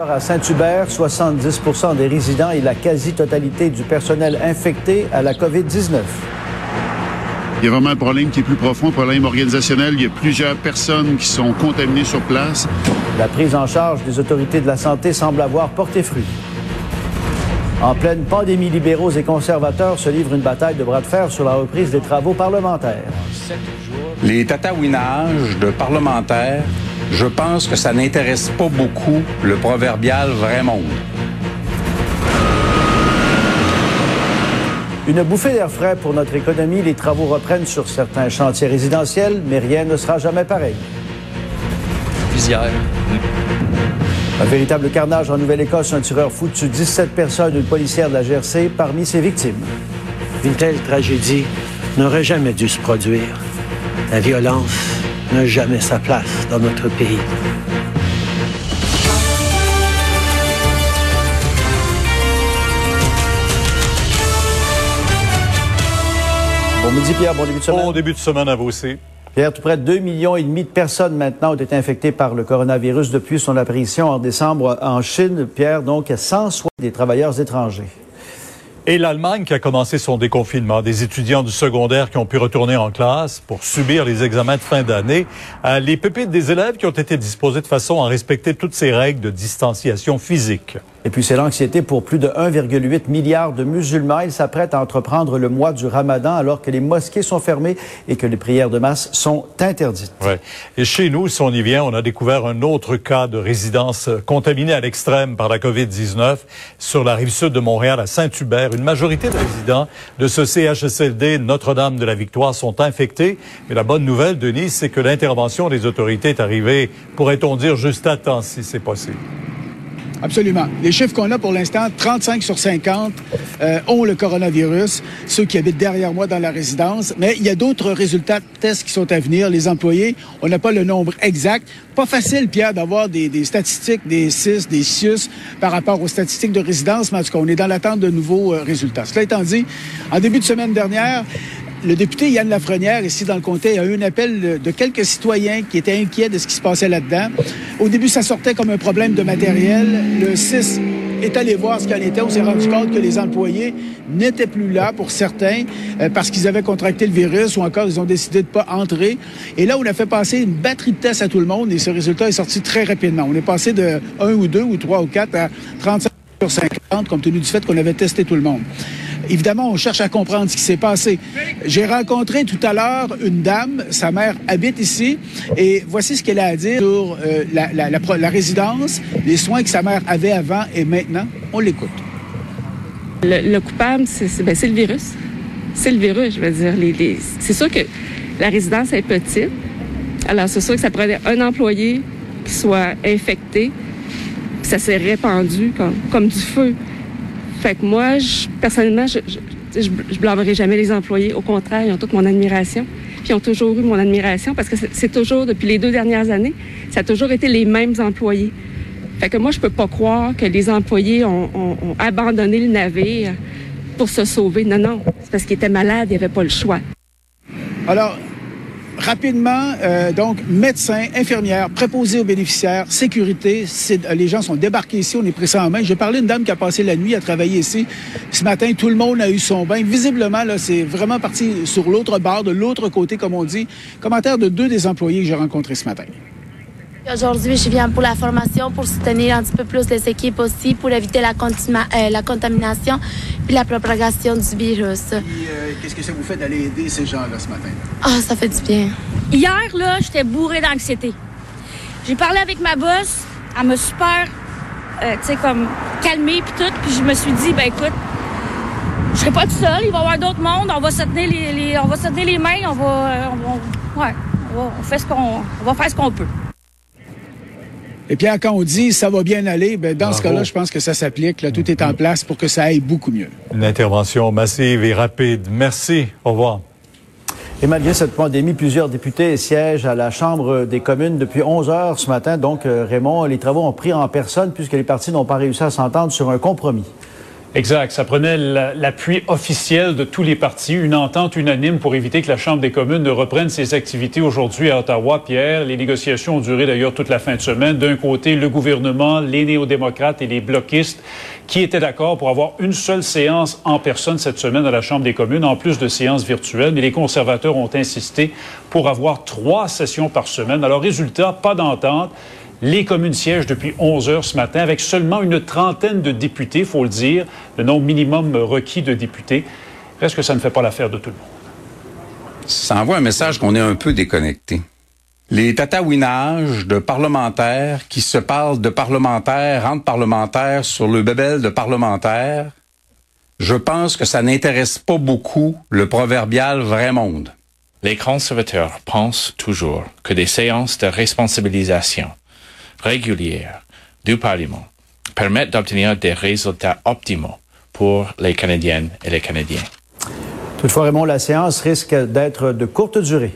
À Saint-Hubert, 70% des résidents et la quasi-totalité du personnel infecté à la COVID-19. Il y a vraiment un problème qui est plus profond, un problème organisationnel. Il y a plusieurs personnes qui sont contaminées sur place. La prise en charge des autorités de la santé semble avoir porté fruit. En pleine pandémie, libéraux et conservateurs se livrent une bataille de bras de fer sur la reprise des travaux parlementaires. Les tatouinages de parlementaires, je pense que ça n'intéresse pas beaucoup le proverbial vrai monde. Une bouffée d'air frais pour notre économie. Les travaux reprennent sur certains chantiers résidentiels, mais rien ne sera jamais pareil. Un véritable carnage en Nouvelle-Écosse. Un tireur fou tue 17 personnes, une policière de la GRC parmi ses victimes. Une telle tragédie n'aurait jamais dû se produire. La violence n'a jamais sa place dans notre pays. Bon midi, Pierre. Bon début de semaine. Bon début de semaine à vous aussi. Pierre, tout près de 2 millions et demi de personnes maintenant ont été infectées par le coronavirus depuis son apparition en décembre en Chine. Pierre, donc, 100 des travailleurs étrangers. Et l'Allemagne qui a commencé son déconfinement, des étudiants du secondaire qui ont pu retourner en classe pour subir les examens de fin d'année, euh, les pépites des élèves qui ont été disposés de façon à respecter toutes ces règles de distanciation physique. Et puis c'est l'anxiété pour plus de 1,8 milliard de musulmans. Ils s'apprêtent à entreprendre le mois du ramadan alors que les mosquées sont fermées et que les prières de masse sont interdites. Et chez nous, si on y vient, on a découvert un autre cas de résidence contaminée à l'extrême par la COVID-19 sur la rive sud de Montréal à Saint-Hubert. Une majorité de résidents de ce CHSLD Notre-Dame de la Victoire sont infectés. Mais la bonne nouvelle, Denis, c'est que l'intervention des autorités est arrivée, pourrait-on dire, juste à temps, si c'est possible. Absolument. Les chiffres qu'on a pour l'instant, 35 sur 50 euh, ont le coronavirus, ceux qui habitent derrière moi dans la résidence. Mais il y a d'autres résultats de tests qui sont à venir. Les employés, on n'a pas le nombre exact. Pas facile, Pierre, d'avoir des, statistiques, des CIS, des CIUS par rapport aux statistiques de résidence, mais en tout on est dans l'attente de nouveaux euh, résultats. Cela étant dit, en début de semaine dernière, le député Yann Lafrenière, ici dans le comté, a eu un appel de, quelques citoyens qui étaient inquiets de ce qui se passait là-dedans. Au début, ça sortait comme un problème de matériel. Le 6 est allé voir ce qu'il en était. On s'est rendu compte que les employés n'étaient plus là pour certains euh, parce qu'ils avaient contracté le virus ou encore ils ont décidé de pas entrer. Et là, on a fait passer une batterie de tests à tout le monde et ce résultat est sorti très rapidement. On est passé de 1 ou 2 ou 3 ou 4 à 35 sur 50 compte tenu du fait qu'on avait testé tout le monde. Évidemment, on cherche à comprendre ce qui s'est passé. J'ai rencontré tout à l'heure une dame, sa mère habite ici, et voici ce qu'elle a à dire sur euh, la, résidence, les soins que sa mère avait avant et maintenant. On l'écoute. Le, le coupable, c'est ben, le virus. C'est le virus, je veux dire. C'est sûr que la résidence est petite. Alors, c'est sûr que ça être un employé qui soit infecté. Ça s'est répandu comme du feu. Fait que moi, je, personnellement, je, blâmerai jamais les employés. Au contraire, ils ont toute mon admiration. Puis ils ont toujours eu mon admiration parce que c'est toujours, depuis les deux dernières années, ça a toujours été les mêmes employés. Fait que moi, je peux pas croire que les employés ont, abandonné le navire pour se sauver. Non, non. C'est parce qu'ils étaient malades, ils n'avaient pas le choix. Alors, rapidement, euh, donc, médecins, infirmières, préposés aux bénéficiaires, sécurité, les gens sont débarqués ici, on est pris ça en main. J'ai parlé d'une dame qui a passé la nuit à travailler ici. Ce matin, tout le monde a eu son bain. Visiblement, là, c'est vraiment parti sur l'autre bord, de l'autre côté, comme on dit. Commentaire de deux des employés que j'ai rencontrés ce matin. Aujourd'hui, je viens pour la formation, pour soutenir un petit peu plus les équipes aussi, pour éviter la, euh, la contamination et la propagation du virus. Euh, Qu'est-ce que ça vous fait d'aller aider ces gens-là ce matin? Ah, oh, ça fait du bien. Hier, là, j'étais bourrée d'anxiété. J'ai parlé avec ma boss, elle m'a super, euh, tu sais, comme calmée puis tout, puis je me suis dit, ben écoute, je serai pas tout seul, il va y avoir d'autres mondes, on va se tenir les, les, on va se tenir les mains, on va, on va ouais, on, va, on fait ce qu'on, on va faire ce qu'on peut. Et puis quand on dit ça va bien aller, ben, dans ce cas-là, je pense que ça s'applique. Là, tout est en place pour que ça aille beaucoup mieux. Une intervention massive et rapide. Merci. Au revoir. Et malgré cette pandémie, plusieurs députés siègent à la Chambre des communes depuis 11 heures ce matin. Donc, euh, Raymond, les travaux ont pris en personne puisque les partis n'ont pas réussi à s'entendre sur un compromis. Exact. Ça prenait l'appui officiel de tous les partis, une entente unanime pour éviter que la Chambre des communes ne reprenne ses activités aujourd'hui à Ottawa. Pierre, les négociations ont duré d'ailleurs toute la fin de semaine. D'un côté, le gouvernement, les néo-démocrates et les bloquistes qui étaient d'accord pour avoir une seule séance en personne cette semaine à la Chambre des communes, en plus de séances virtuelles. Mais les conservateurs ont insisté pour avoir trois sessions par semaine. Alors, résultat, pas d'entente. Les communes siègent depuis 11 heures ce matin avec seulement une trentaine de députés, il faut le dire, le nombre minimum requis de députés. Est-ce que ça ne fait pas l'affaire de tout le monde? Ça envoie un message qu'on est un peu déconnecté. Les tatouinages de parlementaires qui se parlent de parlementaires entre parlementaires sur le bébel de parlementaires, je pense que ça n'intéresse pas beaucoup le proverbial vrai monde. Les conservateurs pensent toujours que des séances de responsabilisation régulières du Parlement permettent d'obtenir des résultats optimaux pour les Canadiennes et les Canadiens. Toutefois, Raymond, la séance risque d'être de courte durée.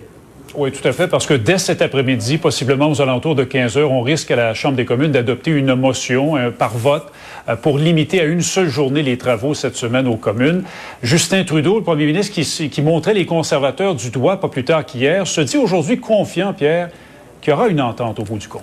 Oui, tout à fait, parce que dès cet après-midi, possiblement aux alentours de 15 heures, on risque à la Chambre des communes d'adopter une motion euh, par vote euh, pour limiter à une seule journée les travaux cette semaine aux communes. Justin Trudeau, le premier ministre qui, qui montrait les conservateurs du doigt pas plus tard qu'hier, se dit aujourd'hui confiant, Pierre, qu'il y aura une entente au bout du compte.